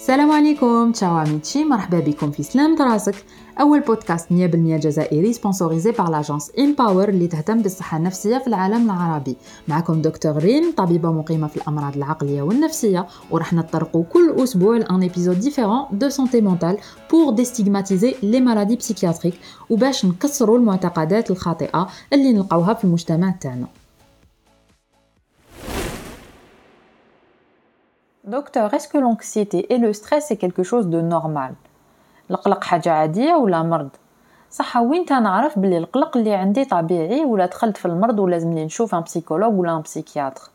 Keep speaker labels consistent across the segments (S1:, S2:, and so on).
S1: السلام عليكم تشاو عميتشي مرحبا بكم في سلام راسك أول بودكاست 100% جزائري سبونسوريزي بار لاجونس امباور اللي تهتم بالصحة النفسية في العالم العربي. معكم دكتور ريم طبيبة مقيمة في الأمراض العقلية والنفسية وراح نطرقوا كل أسبوع لأن ايبيزود ديفيرون دو سونتي مونتال بور ديستيغماتيزي لي مالادي بسيكياتريك وباش نكسروا المعتقدات الخاطئة اللي نلقاوها في المجتمع تاعنا.
S2: Docteur, est-ce que l'anxiété et le stress est quelque chose de normal القلق حاجة عادية ولا مرض صح وين تنعرف بلي القلق اللي عندي طبيعي ولا دخلت في المرض ولازمني نشوف ان بسيكولوج ولا ان بسيكياتر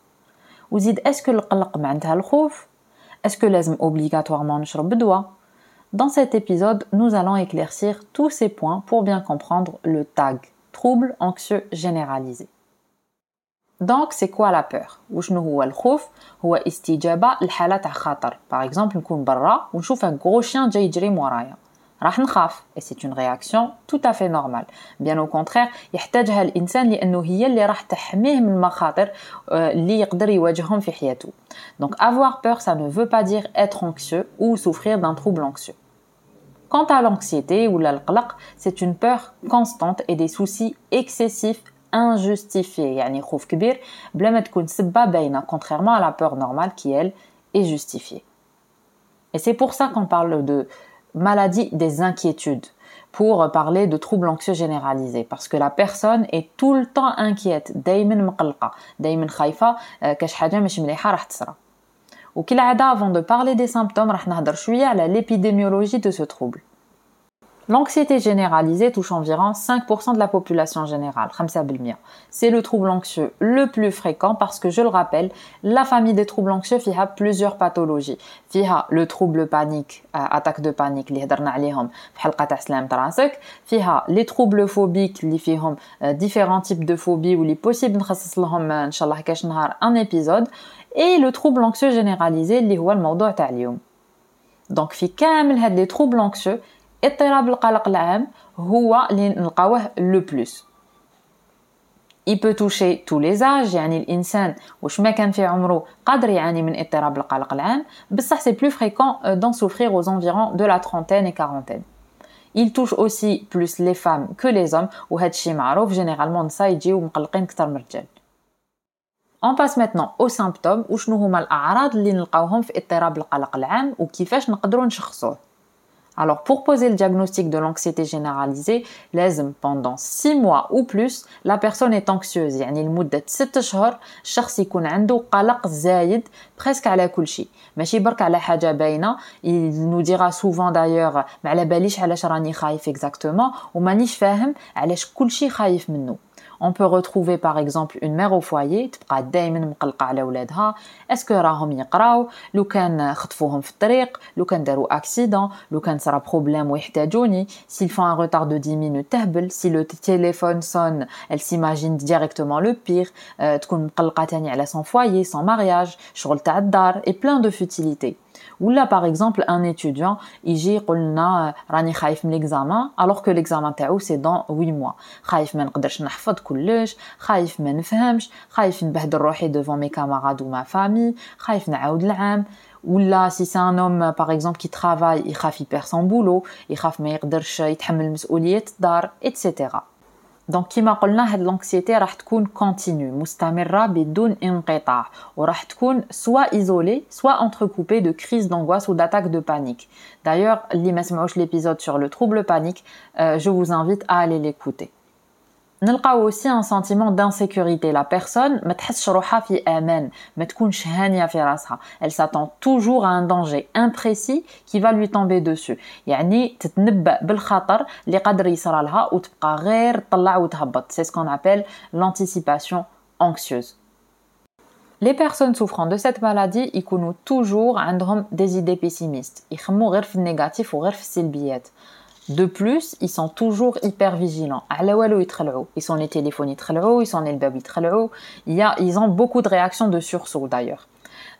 S2: وزيد اسكو القلق معناتها الخوف اسكو لازم اوبليغاتوارمون نشرب دواء Dans cet épisode, nous allons éclaircir tous ces points pour bien comprendre le TAG, trouble anxieux généralisé. دونك سي كوا لا بور وشنو هو الخوف هو استجابه لحاله تاع خطر باغ اكزومبل نكون برا ونشوف ان غرو شيان جاي يجري مورايا راح نخاف اي سي اون رياكسيون تو افي نورمال بيان او كونترير يحتاجها الانسان لانه هي اللي راح تحميه من المخاطر اللي يقدر يواجههم في حياته دونك افوار بور سا ne veut pas dire être anxieux ou souffrir d'un trouble anxieux Quant à l'anxiété ou l'alqlaq, c'est une peur constante et des soucis excessifs injustifié يعني خوف كبير بلا ما تكون سبه باينه contrairement à la peur normale qui elle est justifiée et c'est pour ça qu'on parle de maladie des inquiétudes pour parler de troubles anxieux généralisés parce que la personne est tout le temps inquiète دايما مقلقه دايما خايفه كاش حاجه مش مليحه راح تصرى وكالعاده avant de parler des symptômes راح نهضر شويه على l'épidémiologie de ce trouble L'anxiété généralisée touche environ 5% de la population générale, c'est le trouble anxieux le plus fréquent parce que, je le rappelle, la famille des troubles anxieux a plusieurs pathologies. a le trouble panique, euh, attaque de panique, les les troubles phobiques, les euh, différents types de phobies ou les possibles un épisode, et le trouble anxieux généralisé, qui est le Donc, في كامل هاد les troubles anxieux, اضطراب القلق العام هو اللي نلقاوه لو بلوس. Il peut toucher tous les âges يعني الإنسان واش ما كان في عمره قادر يعاني من اضطراب القلق العام بصح c'est plus fréquent d'en souffrir aux environs de la trentaine et quarantaine. Il touche aussi plus les femmes que les hommes وهذا الشيء معروف جينيرالمون النساء يجيو مقلقين أكثر من الرجال. On passe maintenant aux symptômes وشنو هما الأعراض اللي نلقاوهم في اضطراب القلق العام وكيفاش نقدروا نشخصوه. alors, pour poser le diagnostic de l'anxiété généralisée, لازم pendant 6 mois ou plus, la personne est anxieuse. يعني لمدة 6 شهور الشخص يكون عنده قلق زايد presque على كل شيء. ماشي برك على حاجة باينة. Il nous dira souvent d'ailleurs ما على باليش علاش راني خايف exactement ومانيش فاهم علاش كل شيء خايف منه. On peut retrouver par exemple une mère au foyer تبقى دائما مقلقة على ولادها اسكو راهم يقراو لو كان خطفوهم في الطريق لو كان داروا اكسيدون لو كان صرا بروبليم ويحتاجوني s'ils font un retard de 10 minutes تهبل si le téléphone sonne elle s'imagine directement le pire euh, تكون مقلقة تاني على son foyer son mariage شغل تاع الدار et plein de futilités ou là, par exemple, un étudiant, il يقولنا راني خايف من l'examen alors que l'examen تاعو c'est dans 8 mois. خايف ما نقدرش نحفظ كلش, خايف ما نفهمش, خايف نبهدل روحي devant mes camarades ou ma famille, خايف نعاود العام. Ou là, si c'est un homme, par exemple, qui travaille, il خاف il perd son boulot, il خاف ما يقدرش يتحمل مسؤولية الدار, etc. دونك كيما قلنا هاد لونكسيتي راح تكون كونتينيو مستمره بدون انقطاع وراح تكون سوا ايزولي سوا انتركوبي دو كريز دونغواس ou d'attaque de panique. D'ailleurs, اللي ما سمعوش l'épisode sur le trouble panique, euh, je vous invite à aller l'écouter. نلقاو aussi un sentiment d'insécurité la personne ما تحسش روحها في امان ما تكونش هانيه في راسها elle s'attend toujours à un danger imprécis qui va lui tomber dessus يعني تتنبأ بالخطر اللي قادر يصرى لها وتبقى غير تطلع وتهبط c'est ce qu'on appelle l'anticipation anxieuse Les personnes souffrant de cette maladie يكونوا toujours عندهم des idées pessimistes يخموا غير في النيجاتيف وغير في السلبيات de plus, ils sont toujours hyper vigilants. Ils sont les téléphones, ils sont les bébés, il ils ont beaucoup de réactions de sursaut d'ailleurs.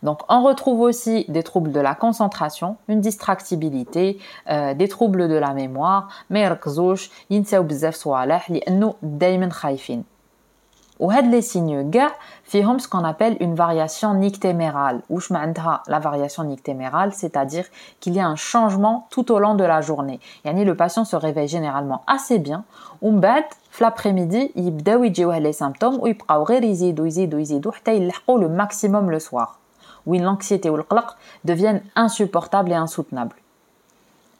S2: Donc on retrouve aussi des troubles de la concentration, une distractibilité, euh, des troubles de la mémoire, بزاف صوالح لانه دائما خايفين. Ou les signes gars fihom ce qu'on appelle une variation nictémérale. Ou la variation nictémérale, c'est-à-dire qu'il y a un changement tout au long de la journée. Yani le patient se réveille généralement assez bien. Ou l'après-midi, il يجيوه les symptômes ou يبقاو غير يزيدوا يزيدوا يزيدوا حتى يلحقوا le maximum le soir. Où l'anxiété ou le deviennent insupportables et insoutenables.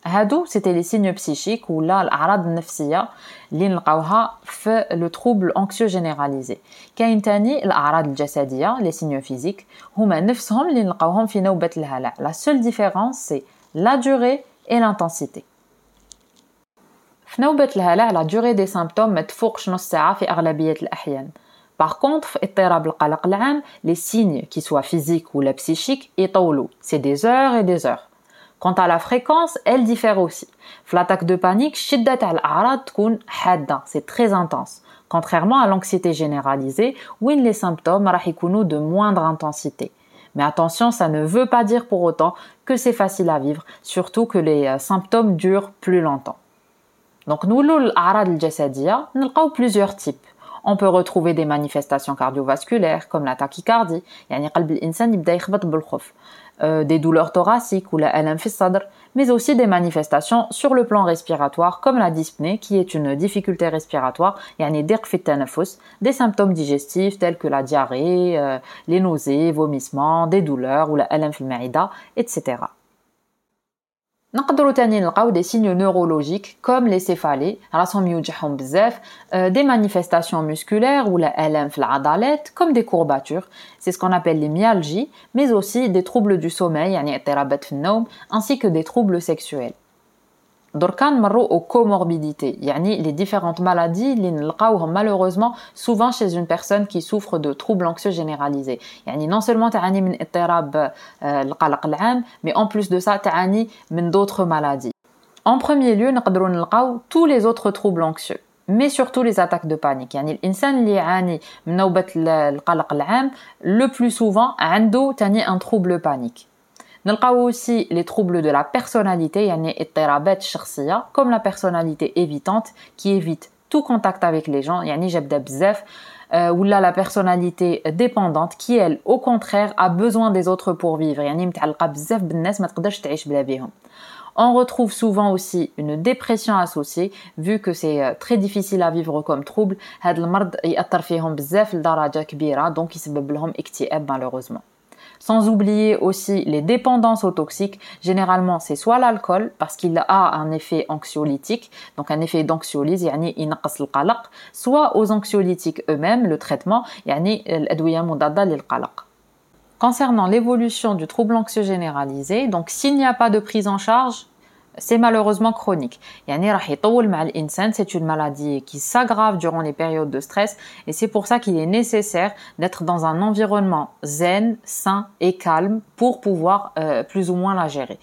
S2: هادو c'était les signes psychiques ou là الاعراض النفسيه اللي نلقاوها في le trouble anxieux généralisé كاين تاني الاعراض الجسديه les signes physiques هما نفسهم اللي نلقاوهم في نوبه الهلع la seule différence c'est la durée et l'intensité في نوبة الهلع la durée des symptômes ما تفوقش نص ساعة في أغلبية الأحيان Par contre, في اضطراب القلق العام, les signes, qui soient physiques ou la psychiques, يطولوا. C'est des heures et des heures. Quant à la fréquence, elle diffère aussi. L'attaque de panique, c'est très intense. Contrairement à l'anxiété généralisée, où les symptômes sont de moindre intensité. Mais attention, ça ne veut pas dire pour autant que c'est facile à vivre, surtout que les euh, symptômes durent plus longtemps. Donc, nous, l'arad al nous avons plusieurs types. On peut retrouver des manifestations cardiovasculaires comme la tachycardie, euh, des douleurs thoraciques ou la mais aussi des manifestations sur le plan respiratoire comme la dyspnée qui est une difficulté respiratoire, des symptômes digestifs tels que la diarrhée, euh, les nausées, vomissements, des douleurs ou la LM etc. نقدروا تاني نلقاو des signes neurologiques comme les céphalées راسهم يوجعهم بزاف des manifestations musculaires ou la LM في العضلات comme des courbatures c'est ce qu'on appelle les myalgies mais aussi des troubles du sommeil يعني اضطرابات في النوم ainsi que des troubles sexuels دركا نمروا aux comorbidités يعني les différentes maladies اللي نلقاوهم malheureusement souvent chez une personne qui souffre de troubles anxieux généralisés يعني non seulement تعاني من اضطراب القلق العام mais en plus de ça تعاني من d'autres maladies en premier lieu نقدروا نلقاو tous les autres troubles anxieux mais surtout les attaques de panique يعني الانسان اللي يعاني من نوبه القلق العام le plus souvent عنده تاني un trouble panique نلقاو aussi les troubles de la personnalité يعني اضطرابات الشخصية comme la personnalité évitante qui évite tout contact avec les gens يعني جابدة بزاف ou là la personnalité dépendante qui elle au contraire a besoin des autres pour vivre يعني متعلقة بزاف بالناس ما تقدرش تعيش بلا بيهم On retrouve souvent aussi une dépression associée, vu que c'est très difficile à vivre comme trouble. هاد المرض يأثر فيهم بزاف لدرجة كبيرة donc يسبب لهم اكتئاب malheureusement. Sans oublier aussi les dépendances aux toxiques. Généralement, c'est soit l'alcool, parce qu'il a un effet anxiolytique, donc un effet d'anxiolyse, soit aux anxiolytiques eux-mêmes, le traitement, Concernant l'évolution du trouble anxieux généralisé, donc s'il n'y a pas de prise en charge, c'est malheureusement chronique. C'est une maladie qui s'aggrave durant les périodes de stress et c'est pour ça qu'il est nécessaire d'être dans un environnement zen, sain et calme pour pouvoir euh, plus ou moins la gérer.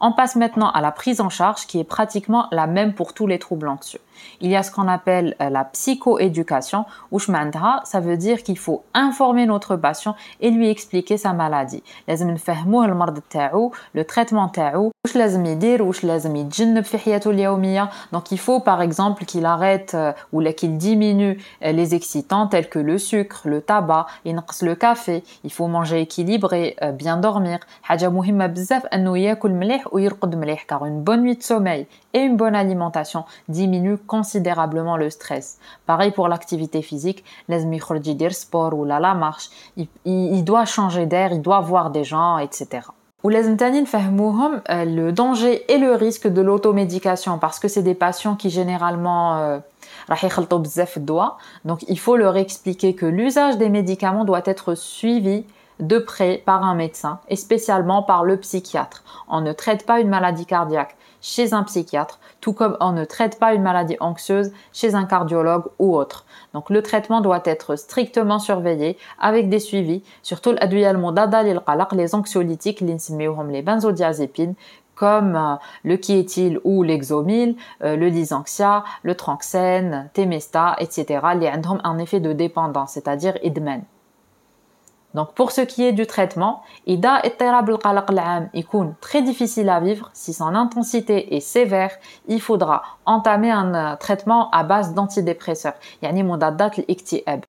S2: On passe maintenant à la prise en charge qui est pratiquement la même pour tous les troubles anxieux. Il y a ce qu'on appelle euh, la psychoéducation ou ça veut dire qu'il faut informer notre patient et lui expliquer sa maladie. le traitement donc il faut par exemple qu'il arrête euh, ou qu'il diminue euh, les excitants tels que le sucre, le tabac, le café, il faut manger équilibré, bien dormir. car une bonne nuit de sommeil et une bonne alimentation diminuent considérablement le stress. Pareil pour l'activité physique, les dire sport ou la, marche, il, doit changer d'air, il doit voir des gens, etc. Euh, le danger et le risque de l'automédication parce que c'est des patients qui généralement euh, donc il faut leur expliquer que l'usage des médicaments doit être suivi de près par un médecin et spécialement par le psychiatre. On ne traite pas une maladie cardiaque chez un psychiatre, tout comme on ne traite pas une maladie anxieuse chez un cardiologue ou autre. Donc le traitement doit être strictement surveillé avec des suivis, surtout les anxiolytiques, les benzodiazépines, comme euh, le quiétil ou l'exomil, euh, le lysanxia, le tranxène, temesta, etc. Les ont un effet de dépendance, c'est-à-dire idmen. Donc pour ce qui est du traitement, إذا اضطراب القلق العام يكون très difficile à vivre, si son intensité est sévère, il faudra entamer un euh, traitement à base d'antidépresseurs, يعني مضادات الاكتئاب.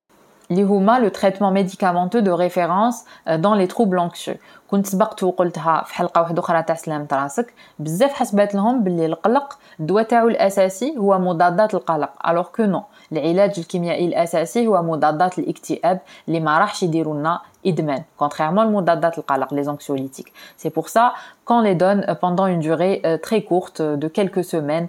S2: اللي هما le traitement médicamenteux de référence dans les troubles anxieux كنت سبقت وقلتها في حلقه واحده اخرى تاع سلامة راسك بزاف حسبات لهم باللي القلق الدواء تاعو الاساسي هو مضادات القلق الوغ كو نو العلاج الكيميائي الاساسي هو مضادات الاكتئاب اللي ما راحش يديروا لنا ادمان contrairement المضادات القلق les anxiolytiques c'est pour ça qu'on les donne pendant une durée très courte de quelques semaines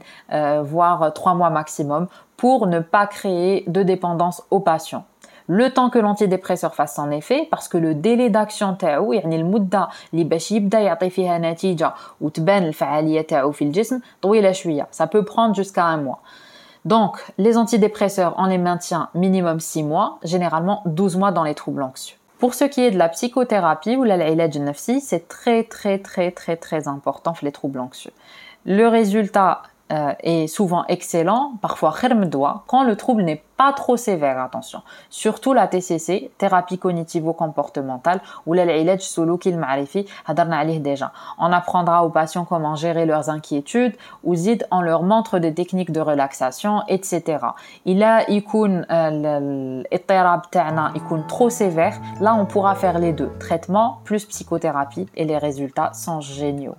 S2: voire trois mois maximum pour ne pas créer de dépendance aux patients le temps que l'antidépresseur fasse son effet parce que le délai d'action تاعو يعني المده اللي باش يبدا يعطي فيها نتيجه وتبان الفعاليه تاعو في الجسم طويله شويه ça peut prendre jusqu'à un mois donc les antidépresseurs on les maintient minimum 6 mois généralement 12 mois dans les troubles anxieux pour ce qui est de la psychothérapie ou l'ilaj nafsi c'est très très très très très important les troubles anxieux le résultat euh, est souvent excellent, parfois doigt, quand le trouble n'est pas trop sévère, attention. Surtout la TCC, thérapie cognitivo-comportementale, ou l'ilaj solo qu'il m'arifi, déjà. On apprendra aux patients comment gérer leurs inquiétudes, ou zid, on leur montre des techniques de relaxation, etc. Il a, يكون الاضطراب تاعنا يكون trop sévère, là on pourra faire les deux, traitement plus psychothérapie, et les résultats sont géniaux.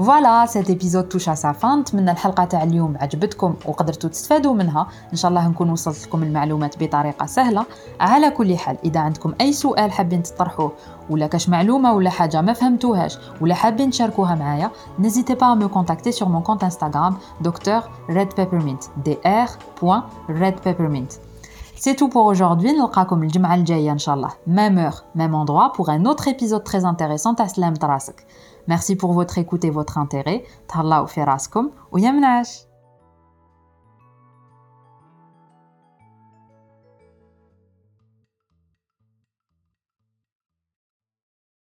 S1: فوالا سيت ايبيزود توش على سا فان نتمنى الحلقة تاع اليوم عجبتكم وقدرتوا تستفادوا منها. إن شاء الله نكون وصلت لكم المعلومات بطريقة سهلة. على كل حال إذا عندكم أي سؤال حابين تطرحوه ولا كاش معلومة ولا حاجة ما فهمتوهاش ولا حابين تشاركوها معايا نزيتي با مو كونتاكتي سور مون كونت انستغرام دكتور ريد بيبرمنت دي ار بوين ريد بيبرمنت C'est tout pour aujourd'hui. نلقاكم الجمعة الجاية إن شاء الله. Même heure, même endroit pour un autre épisode très intéressant. À Slam Merci pour votre écoute et votre intérêt. Talla ou Feraskom ou Yamnash.